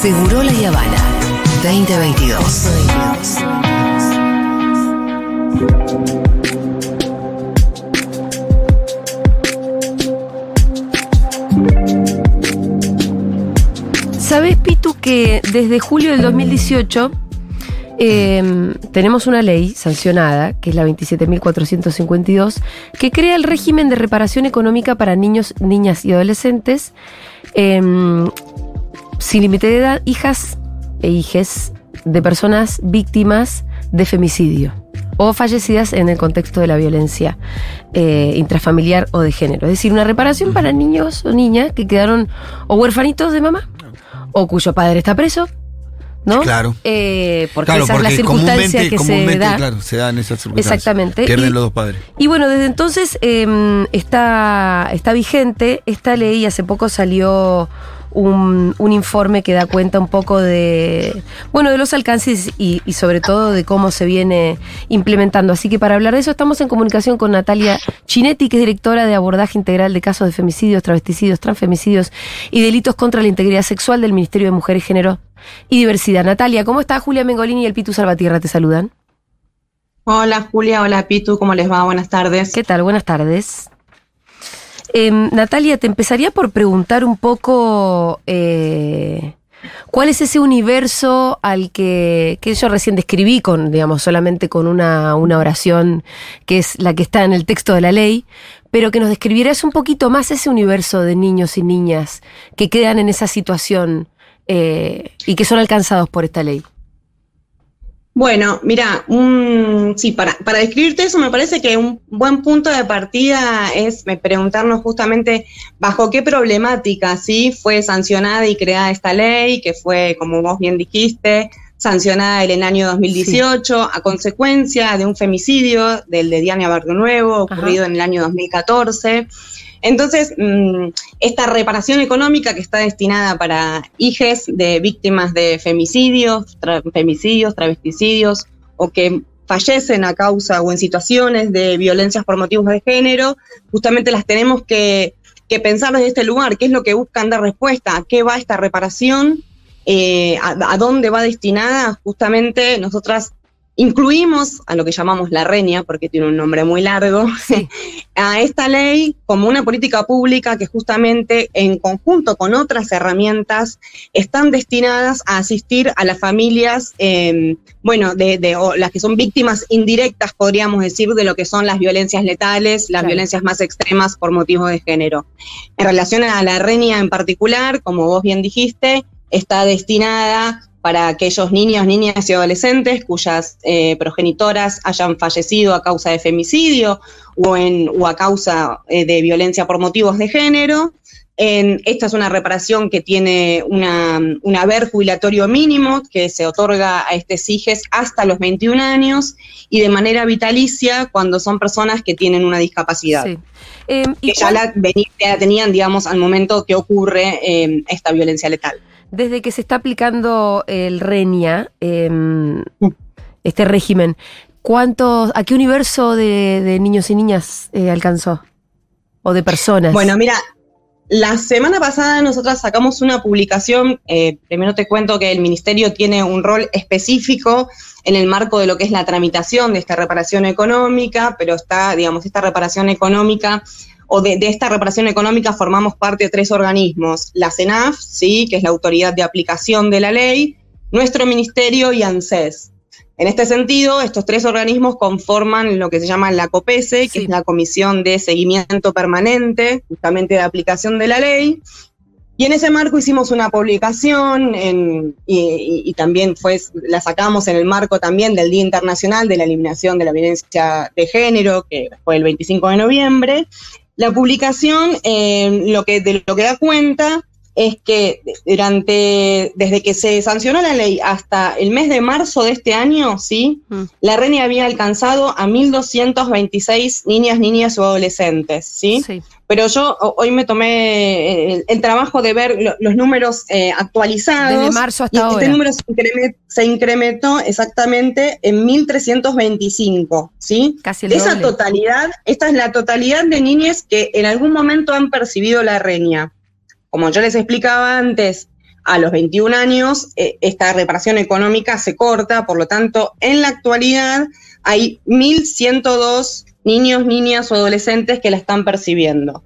Seguro La Habana 2022. ¿Sabés, Pitu, que desde julio del 2018 eh, tenemos una ley sancionada, que es la 27.452, que crea el régimen de reparación económica para niños, niñas y adolescentes eh, sin límite de edad, hijas e hijes de personas víctimas de femicidio o fallecidas en el contexto de la violencia eh, intrafamiliar o de género. Es decir, una reparación para niños o niñas que quedaron o huérfanitos de mamá o cuyo padre está preso. ¿No? Claro. Eh, porque Claro, esa es la porque circunstancia que se da. claro, se dan esas circunstancias. Exactamente. Pierden Y- los dos padres. Y bueno, desde entonces eh, está, está vigente esta ley. Hace poco salió un, un informe que da cuenta un poco de, bueno, de los alcances y, y sobre todo de cómo se viene implementando. Así que para hablar de eso estamos en comunicación con Natalia Chinetti, que es directora de abordaje integral de casos de femicidios, travesticidios, transfemicidios y delitos contra la integridad sexual del Ministerio de Mujer y Género y Diversidad. Natalia, ¿cómo está? Julia Mengolini y el Pitu Salvatierra te saludan. Hola Julia, hola Pitu, ¿cómo les va? Buenas tardes. ¿Qué tal? Buenas tardes. Em, Natalia, te empezaría por preguntar un poco eh, cuál es ese universo al que, que yo recién describí con, digamos, solamente con una, una oración que es la que está en el texto de la ley, pero que nos describieras un poquito más ese universo de niños y niñas que quedan en esa situación eh, y que son alcanzados por esta ley. Bueno, mira, sí, para, para describirte eso me parece que un buen punto de partida es eh, preguntarnos justamente bajo qué problemática ¿sí? fue sancionada y creada esta ley, que fue, como vos bien dijiste, sancionada en el año 2018 a consecuencia de un femicidio del de Diana Barrio Nuevo ocurrido en el año 2014. Entonces, mm, esta reparación económica que está destinada para hijes de víctimas de femicidios, tra- femicidios, travesticidios o que fallecen a causa o en situaciones de violencias por motivos de género, justamente las tenemos que, pensar desde este lugar, qué es lo que buscan dar respuesta, a qué va esta reparación, eh, a dónde va destinada, justamente nosotras incluimos a lo que llamamos la reña, porque tiene un nombre muy largo, a esta ley como una política pública que justamente en conjunto con otras herramientas están destinadas a asistir a las familias, eh, bueno, de, de- o las que son víctimas indirectas, podríamos decir, de lo que son las violencias letales, las Claro. violencias más extremas por motivos de género. En relación a la reña en particular, como vos bien dijiste, está destinada para aquellos niños, niñas y adolescentes cuyas eh, progenitoras hayan fallecido a causa de femicidio o, en, o a causa eh, de violencia por motivos de género. En- esta es una reparación que tiene una, un haber jubilatorio mínimo que se otorga a estos hijes hasta los 21 años y de manera vitalicia cuando son personas que tienen una discapacidad. Sí. Em, ¿y Que ya la, la tenían, digamos, al momento que ocurre eh, esta violencia letal. Desde que se está aplicando el RENIA, em, este régimen, ¿cuántos, ¿a qué universo de, niños y niñas eh, alcanzó? ¿O de personas? Bueno, mira, la semana pasada nosotras sacamos una publicación, eh, primero te cuento que el ministerio tiene un rol específico en el marco de lo que es la tramitación de esta reparación económica, pero está, digamos, esta reparación económica o de, de esta reparación económica formamos parte de tres organismos, la CENAF, sí, que es la autoridad de aplicación de la ley, nuestro ministerio y ANSES. En este sentido, estos tres organismos conforman lo que se llama la COPESE, que es la Comisión de Seguimiento Permanente, justamente de aplicación de la ley. Y en ese marco hicimos una publicación en- y, y- y también fue, la sacamos en el marco también del Día Internacional de la Eliminación de la Violencia de Género, que fue el 25 de noviembre. La publicación eh, lo que, de lo que da cuenta es que durante, desde que se sancionó la ley hasta el mes de marzo de este año, ¿sí? Mm. La RENI había alcanzado a 1.226 niñas, niñas o adolescentes, ¿sí? Sí. Pero yo ho- hoy me tomé el, el trabajo de ver lo- los números eh, actualizados. Desde marzo hasta y ahora. este número se, increme- se incrementó exactamente en 1.325, ¿sí? Casi el Esa doble. totalidad, esta es la totalidad de niñas que en algún momento han percibido la reña. Como yo les explicaba antes, a los 21 años eh, esta reparación económica se corta, por lo tanto, en la actualidad hay 1.102 niños, niñas o adolescentes que la están percibiendo.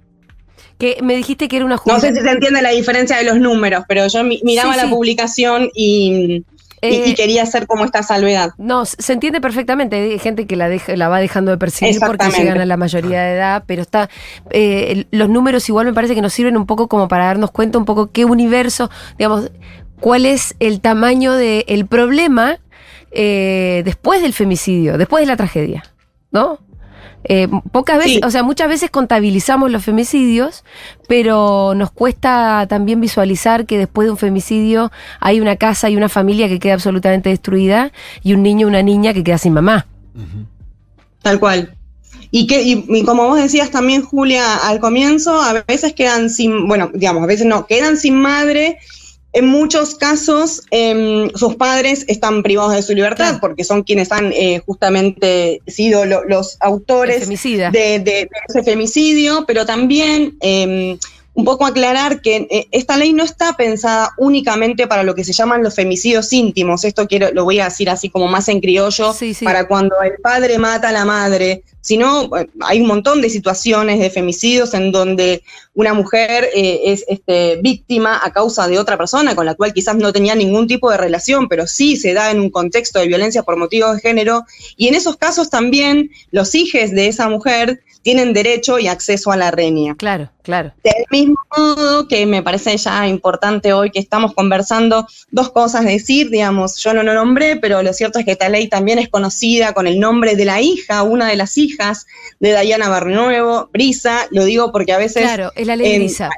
Que me dijiste que era una No sé si se entiende la diferencia de los números, pero yo miraba la publicación y, y, eh, quería hacer como esta salvedad. No, se entiende perfectamente. Hay gente que la, la va dejando de percibir porque llegan a la mayoría de edad, pero está. Eh, los números igual me parece que nos sirven un poco como para darnos cuenta un poco qué universo, digamos, cuál es el tamaño del problema eh, después del femicidio, después de la tragedia, ¿no? Eh, pocas veces, o sea, muchas veces contabilizamos los femicidios, pero nos cuesta también visualizar que después de un femicidio hay una casa y una familia que queda absolutamente destruida y un niño o una niña que queda sin mamá. Tal cual. Y que, y, como vos decías también, Julia, al comienzo, a veces quedan sin, bueno, digamos, a veces no, quedan sin madre en muchos casos, em, sus padres están privados de su libertad porque son quienes han eh, justamente sido los autores de, ese femicidio, pero también em, un poco aclarar que eh, esta ley no está pensada únicamente para lo que se llaman los femicidios íntimos. Esto quiero, lo voy a decir así como más en criollo, para cuando el padre mata a la madre, sino hay un montón de situaciones de femicidios en donde una mujer eh, es este, víctima a causa de otra persona con la cual quizás no tenía ningún tipo de relación, pero sí se da en un contexto de violencia por motivos de género. Y en esos casos también los hijos de esa mujer tienen derecho y acceso a la reña. Claro, claro. Del mismo modo que me parece ya importante hoy que estamos conversando dos cosas decir, digamos, yo no lo nombré, pero lo cierto es que esta ley también es conocida con el nombre de la hija, una de las hijas de Diana Barnuevo, Brisa, lo digo porque a veces... Claro, es la ley Brisa.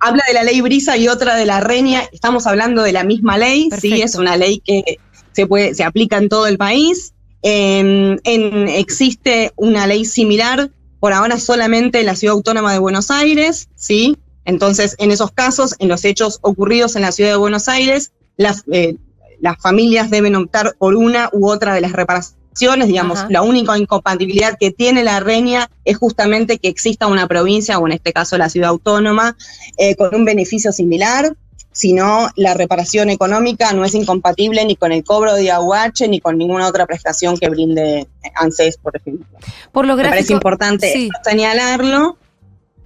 Habla de la ley Brisa y otra de la Reña, estamos hablando de la misma ley, sí, es una ley que se, puede, se aplica en todo el país. En, existe una ley similar, por ahora solamente en la Ciudad Autónoma de Buenos Aires, ¿sí? Entonces, en esos casos, en los hechos ocurridos en la Ciudad de Buenos Aires, las, eh, las familias deben optar por una u otra de las reparaciones digamos, la única incompatibilidad que tiene la reña es justamente que exista una provincia, o en este caso la ciudad autónoma, eh, con un beneficio similar, sino la reparación económica no es incompatible ni con el cobro de aguache ni con ninguna otra prestación que brinde ANSES, por ejemplo. Por lo Me parece importante señalarlo.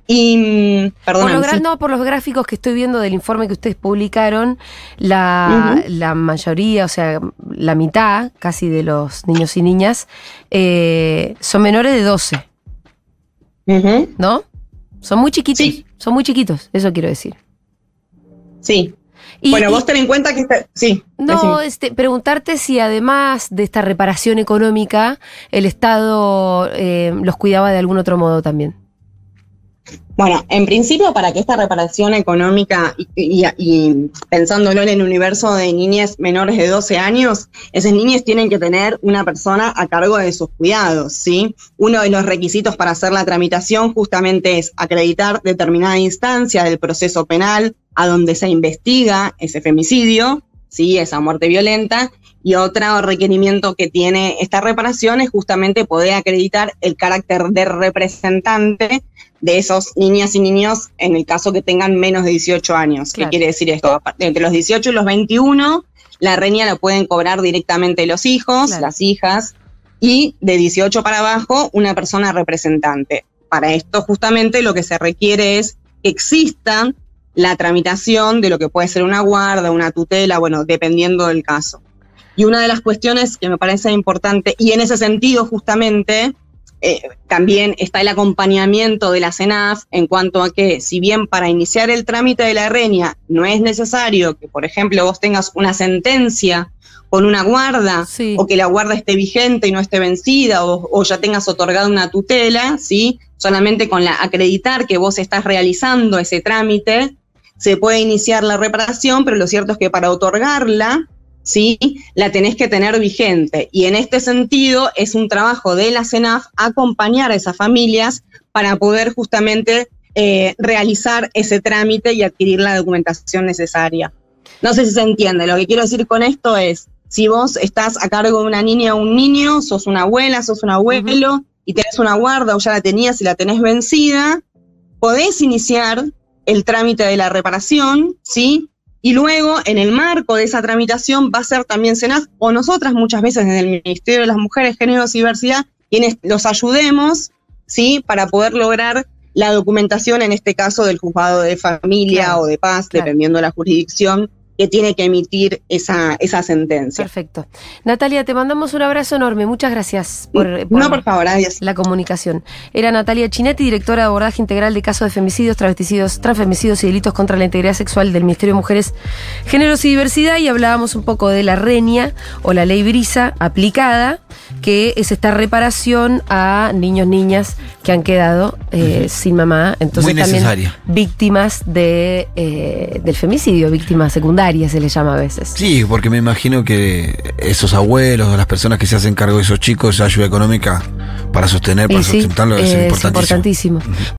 Y, perdón, por, no, por los gráficos que estoy viendo del informe que ustedes publicaron, la, mayoría, o sea, la mitad casi de los niños y niñas eh, son menores de 12. ¿No? Son muy chiquitos. Son muy chiquitos, eso quiero decir. Sí. bueno, vos ten en cuenta que sí. No, este, preguntarte si además de esta reparación económica, el Estado eh, los cuidaba de algún otro modo también. Bueno, en principio para que esta reparación económica y, pensándolo en el universo de niñas menores de 12 años, esas niñas tienen que tener una persona a cargo de sus cuidados, ¿sí? Uno de los requisitos para hacer la tramitación justamente es acreditar determinada instancia del proceso penal a donde se investiga ese femicidio, ¿sí? Esa muerte violenta. Y otro requerimiento que tiene esta reparación es justamente poder acreditar el carácter de representante de esos niñas y niños en el caso que tengan menos de 18 años. ¿Qué quiere decir esto? Entre los 18 y los 21, la reña la pueden cobrar directamente los hijos, las hijas, y de 18 para abajo, una persona representante. Para esto, justamente, lo que se requiere es que exista la tramitación de lo que puede ser una guarda, una tutela, bueno, dependiendo del caso. Y una de las cuestiones que me parece importante, y en ese sentido, justamente, eh, también está el acompañamiento de la CENAF en cuanto a que, si bien para iniciar el trámite de la reña no es necesario que, por ejemplo, vos tengas una sentencia con una guarda o que la guarda esté vigente y no esté vencida o, ya tengas otorgado una tutela, ¿sí? solamente con la acreditar que vos estás realizando ese trámite, se puede iniciar la reparación, pero lo cierto es que para otorgarla ¿sí? La tenés que tener vigente. Y en este sentido es un trabajo de la CENAF acompañar a esas familias para poder justamente eh, realizar ese trámite y adquirir la documentación necesaria. No sé si se entiende, lo que quiero decir con esto es, si vos estás a cargo de una niña o un niño, sos una abuela, sos un abuelo, y tenés una guarda o ya la tenías y la tenés vencida, podés iniciar el trámite de la reparación, ¿sí? Y luego, en el marco de esa tramitación, va a ser también SENAS o nosotras muchas veces desde el Ministerio de las Mujeres, Géneros y Diversidad, quienes los ayudemos, ¿sí? Para poder lograr la documentación, en este caso, del juzgado de familia Claro, o de paz, claro. dependiendo de la jurisdicción que tiene que emitir esa, esa sentencia. Perfecto. Natalia, te mandamos un abrazo enorme. Muchas gracias por, por no, por favor, adiós. la comunicación. Era Natalia Chinetti, directora de abordaje integral de casos de femicidios, travesticidios, transfemicidios y delitos contra la integridad sexual del Ministerio de Mujeres, Géneros y Diversidad y hablábamos un poco de la RENIA o la ley Brisa aplicada, que es esta reparación a niños, niñas que han quedado eh, sin mamá, entonces Muy también necesaria. víctimas de, eh, del femicidio, víctimas secundarias se les llama a veces. Sí, porque me imagino que esos abuelos o las personas que se hacen cargo de esos chicos, esa ayuda económica para sostener, para Y sí, sustentarlo, es es importantísimo. importantísimo.